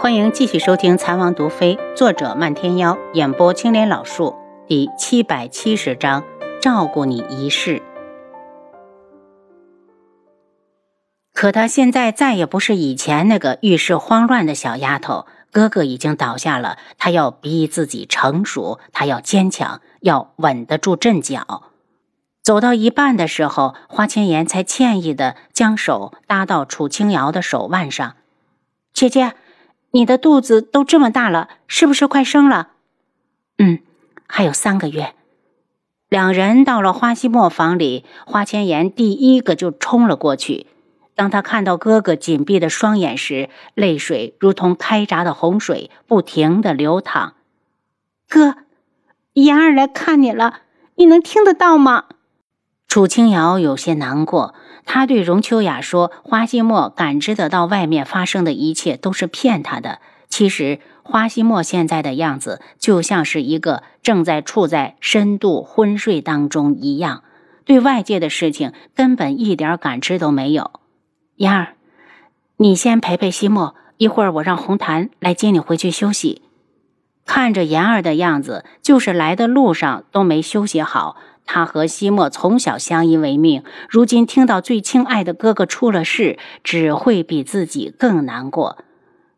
欢迎继续收听《残王毒妃》，作者漫天妖，演播青莲老树，第七百七十章，照顾你一世。可她现在再也不是以前那个遇事慌乱的小丫头，哥哥已经倒下了，她要逼自己成熟，她要坚强，要稳得住阵脚。走到一半的时候，花千颜才歉意的将手搭到楚清瑶的手腕上，姐姐。你的肚子都这么大了，是不是快生了？嗯，还有三个月。两人到了花希墨房里，花千颜第一个就冲了过去。当他看到哥哥紧闭的双眼时，泪水如同开闸的洪水，不停的流淌。哥，妍儿来看你了，你能听得到吗？楚清瑶有些难过。他对荣秋雅说：“花希墨感知得到外面发生的一切都是骗他的。其实，花希墨现在的样子就像是一个正在处在深度昏睡当中一样，对外界的事情根本一点感知都没有。”嫣儿，你先陪陪希墨，一会儿我让红檀来接你回去休息。看着妍儿的样子，就是来的路上都没休息好。他和西莫从小相依为命，如今听到最亲爱的哥哥出了事，只会比自己更难过。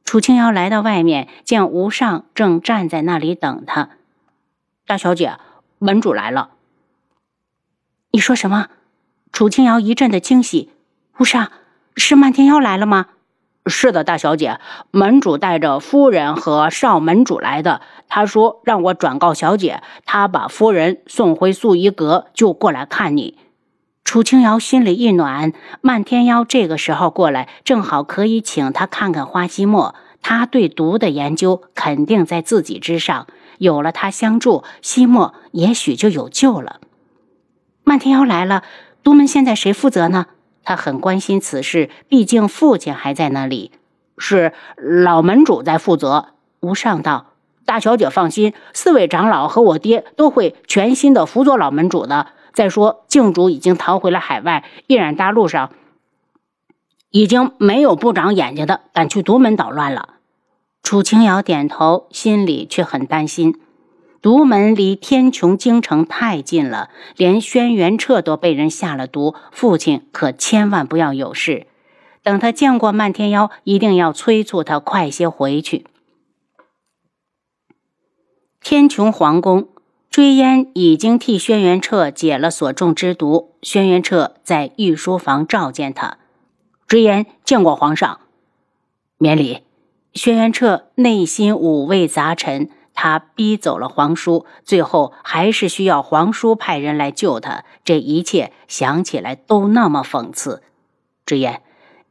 楚清瑶来到外面，见吴尚正站在那里等他。大小姐，门主来了。你说什么？楚清瑶一阵的惊喜。吴尚，是漫天妖来了吗？是的，大小姐，门主带着夫人和少门主来的。他说让我转告小姐，他把夫人送回素衣阁，就过来看你。楚清瑶心里一暖，漫天妖这个时候过来，正好可以请他看看花希墨。他对毒的研究肯定在自己之上，有了他相助，希墨也许就有救了。漫天妖来了，独门现在谁负责呢？他很关心此事，毕竟父亲还在那里。是老门主在负责。吴上道：“大小姐放心，四位长老和我爹都会全心的辅佐老门主的。再说，靖主已经逃回了海外，依然大陆上已经没有不长眼睛的敢去独门捣乱了。”楚清瑶点头，心里却很担心。独门离天穹京城太近了，连轩辕彻都被人下了毒，父亲可千万不要有事。等他见过漫天妖，一定要催促他快些回去。天穹皇宫，追烟已经替轩辕彻解了所中之毒。轩辕彻在御书房召见他，追烟见过皇上，免礼。轩辕彻内心五味杂陈。他逼走了皇叔，最后还是需要皇叔派人来救他。这一切想起来都那么讽刺。之言，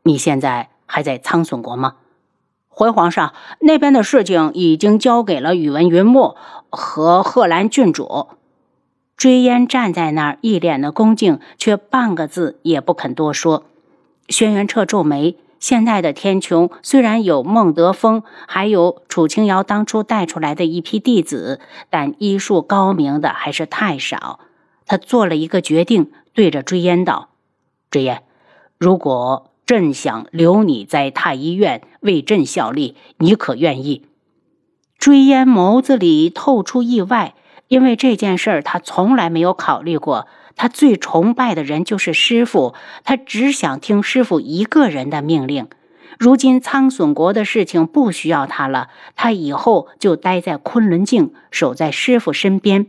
你现在还在苍隼国吗？回皇上，那边的事情已经交给了宇文云墨和贺兰郡主。追烟站在那儿，一脸的恭敬，却半个字也不肯多说。轩辕彻皱眉。现在的天穹虽然有孟德峰，还有楚清瑶当初带出来的一批弟子，但医术高明的还是太少。他做了一个决定，对着追烟道：“追烟，如果朕想留你在太医院为朕效力，你可愿意？”追烟眸子里透出意外，因为这件事儿他从来没有考虑过。他最崇拜的人就是师傅，他只想听师傅一个人的命令。如今苍隼国的事情不需要他了，他以后就待在昆仑镜，守在师傅身边。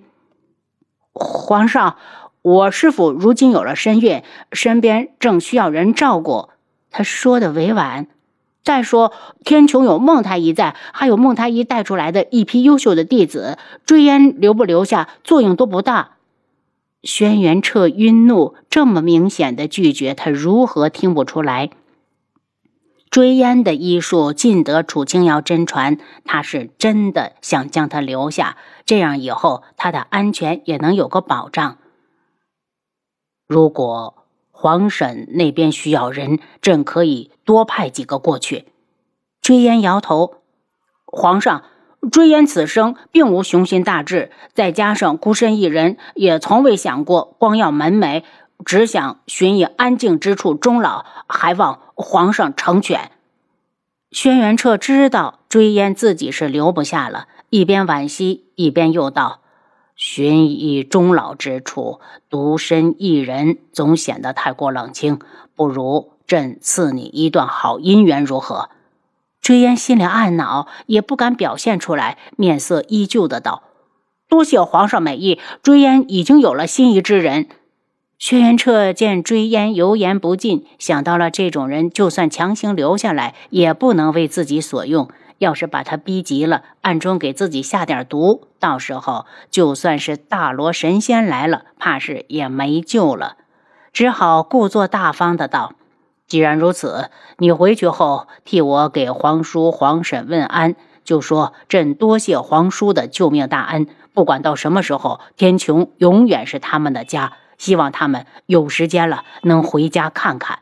皇上，我师傅如今有了身孕，身边正需要人照顾。他说的委婉。再说，天穹有孟太医在，还有孟太医带出来的一批优秀的弟子，追烟留不留下，作用都不大。轩辕彻晕怒，这么明显的拒绝，他如何听不出来？追烟的医术尽得楚清瑶真传，他是真的想将他留下，这样以后他的安全也能有个保障。如果皇婶那边需要人，朕可以多派几个过去。追烟摇头，皇上。追烟此生并无雄心大志，再加上孤身一人，也从未想过光耀门楣，只想寻一安静之处终老，还望皇上成全。轩辕彻知道追烟自己是留不下了，一边惋惜，一边又道：“寻一终老之处，独身一人，总显得太过冷清。不如朕赐你一段好姻缘，如何？”追烟心里暗恼，也不敢表现出来，面色依旧的道：“多谢皇上美意，追烟已经有了心仪之人。”轩辕彻见追烟油盐不进，想到了这种人，就算强行留下来，也不能为自己所用。要是把他逼急了，暗中给自己下点毒，到时候就算是大罗神仙来了，怕是也没救了。只好故作大方的道：“既然如此，你回去后替我给皇叔、皇婶问安，就说朕多谢皇叔的救命大恩。不管到什么时候，天穹永远是他们的家。”希望他们有时间了能回家看看。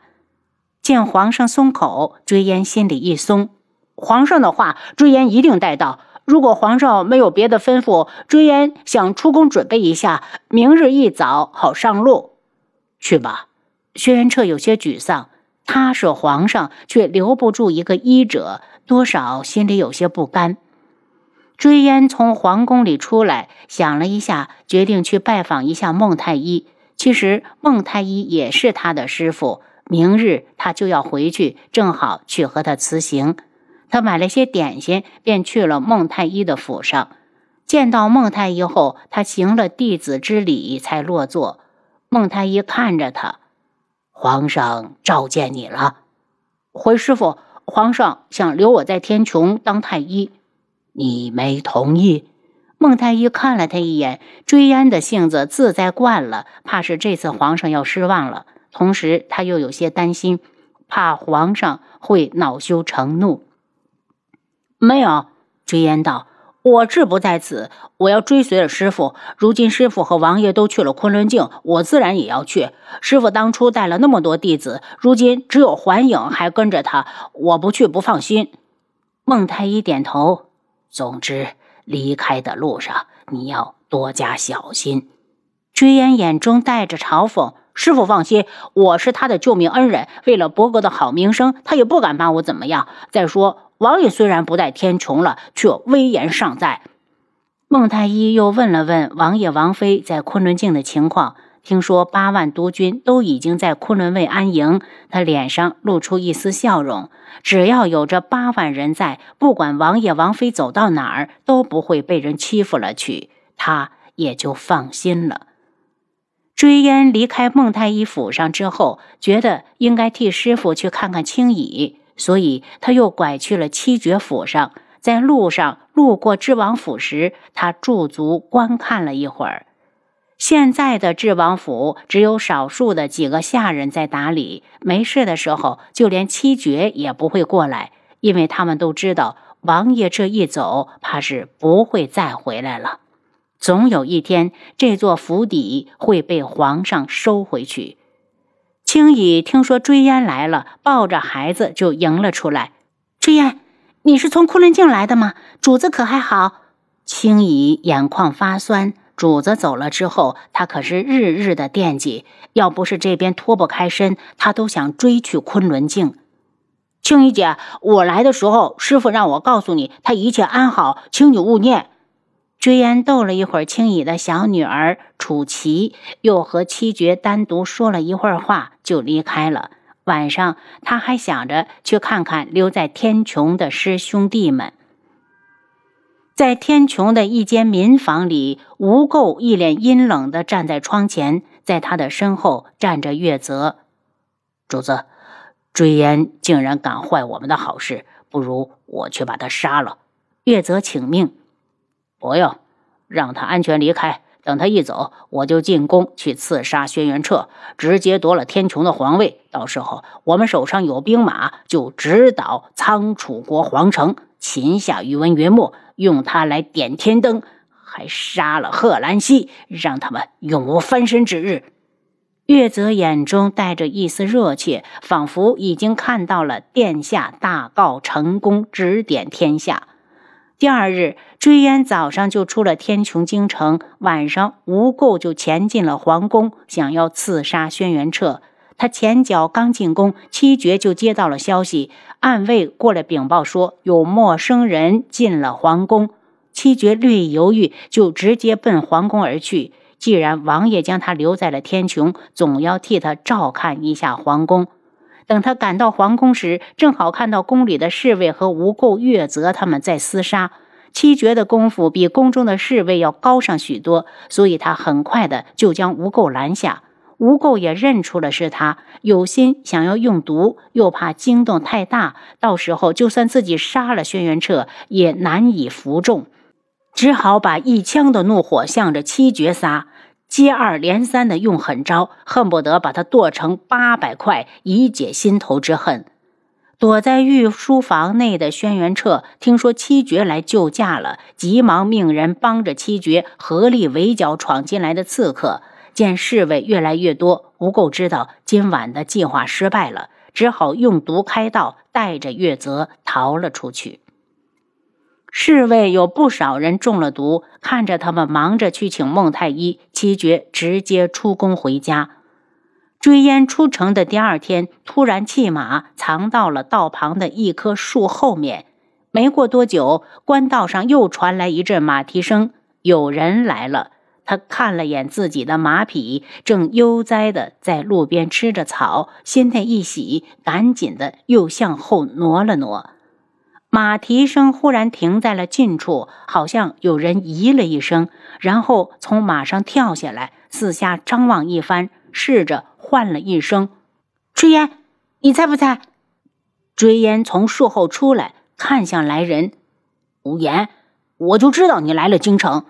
见皇上松口，追烟心里一松。皇上的话，追烟一定带到。如果皇上没有别的吩咐，追烟想出宫准备一下，明日一早好上路。去吧。轩辕彻有些沮丧，他是皇上，却留不住一个医者，多少心里有些不甘。追烟从皇宫里出来，想了一下，决定去拜访一下孟太医。其实孟太医也是他的师傅，明日他就要回去，正好去和他辞行。他买了些点心，便去了孟太医的府上。见到孟太医后，他行了弟子之礼，才落座。孟太医看着他，皇上召见你了。回师傅，皇上想留我在天穹当太医，你没同意。孟太医看了他一眼，追烟的性子自在惯了，怕是这次皇上要失望了。同时，他又有些担心，怕皇上会恼羞成怒。没有，追烟道：“我志不在此，我要追随着师傅。如今师傅和王爷都去了昆仑镜，我自然也要去。师傅当初带了那么多弟子，如今只有环影还跟着他，我不去不放心。”孟太医点头。总之。离开的路上，你要多加小心。追烟眼中带着嘲讽：“师傅放心，我是他的救命恩人。为了伯格的好名声，他也不敢把我怎么样。再说，王爷虽然不在天穹了，却威严尚在。”孟太医又问了问王爷、王妃在昆仑镜的情况。听说八万督军都已经在昆仑卫安营，他脸上露出一丝笑容。只要有这八万人在，不管王爷王妃走到哪儿，都不会被人欺负了去，他也就放心了。追烟离开孟太医府上之后，觉得应该替师傅去看看青羽，所以他又拐去了七绝府上。在路上路过知王府时，他驻足观看了一会儿。现在的智王府只有少数的几个下人在打理，没事的时候，就连七绝也不会过来，因为他们都知道王爷这一走，怕是不会再回来了。总有一天，这座府邸会被皇上收回去。青羽听说追烟来了，抱着孩子就迎了出来。追烟，你是从昆仑镜来的吗？主子可还好？青羽眼眶发酸。主子走了之后，他可是日日的惦记。要不是这边脱不开身，他都想追去昆仑镜。青衣姐，我来的时候，师傅让我告诉你，他一切安好，请你勿念。追烟逗了一会儿青衣的小女儿楚琪，又和七绝单独说了一会儿话，就离开了。晚上，他还想着去看看留在天穹的师兄弟们。在天穹的一间民房里，吴垢一脸阴冷地站在窗前，在他的身后站着月泽。主子，追烟竟然敢坏我们的好事，不如我去把他杀了。月泽请命：不用，让他安全离开。等他一走，我就进宫去刺杀轩辕彻，直接夺了天穹的皇位。到时候我们手上有兵马，就直捣仓楚国皇城，擒下宇文云木。用他来点天灯，还杀了贺兰溪，让他们永无翻身之日。月泽眼中带着一丝热切，仿佛已经看到了殿下大告成功，指点天下。第二日，追烟早上就出了天穹京城，晚上吴垢就潜进了皇宫，想要刺杀轩辕彻。他前脚刚进宫，七绝就接到了消息，暗卫过来禀报说有陌生人进了皇宫。七绝略一犹豫，就直接奔皇宫而去。既然王爷将他留在了天穹，总要替他照看一下皇宫。等他赶到皇宫时，正好看到宫里的侍卫和无垢、月泽他们在厮杀。七绝的功夫比宫中的侍卫要高上许多，所以他很快的就将无垢拦下。无垢也认出了是他，有心想要用毒，又怕惊动太大，到时候就算自己杀了轩辕彻，也难以服众，只好把一腔的怒火向着七绝撒，接二连三的用狠招，恨不得把他剁成八百块，以解心头之恨。躲在御书房内的轩辕彻听说七绝来救驾了，急忙命人帮着七绝合力围剿闯进来的刺客。见侍卫越来越多，吴垢知道今晚的计划失败了，只好用毒开道，带着月泽逃了出去。侍卫有不少人中了毒，看着他们忙着去请孟太医，七绝直接出宫回家。追烟出城的第二天，突然弃马藏到了道旁的一棵树后面。没过多久，官道上又传来一阵马蹄声，有人来了。他看了眼自己的马匹，正悠哉的在路边吃着草，心内一喜，赶紧的又向后挪了挪。马蹄声忽然停在了近处，好像有人咦了一声，然后从马上跳下来，四下张望一番，试着。唤了一声：“追烟，你猜不猜？”追烟从树后出来，看向来人。无言，我就知道你来了京城。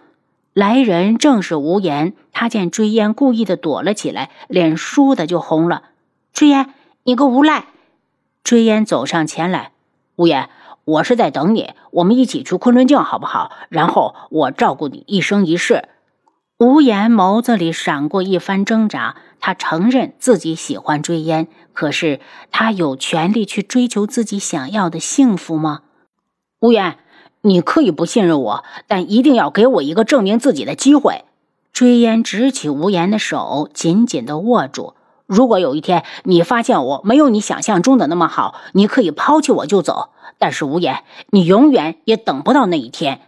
来人正是无言。他见追烟故意的躲了起来，脸倏的就红了。追烟，你个无赖！追烟走上前来，无言，我是在等你，我们一起去昆仑镜好不好？然后我照顾你一生一世。无言眸子里闪过一番挣扎。他承认自己喜欢追烟，可是他有权利去追求自己想要的幸福吗？无言，你可以不信任我，但一定要给我一个证明自己的机会。追烟执起无言的手，紧紧的握住。如果有一天你发现我没有你想象中的那么好，你可以抛弃我就走。但是无言，你永远也等不到那一天。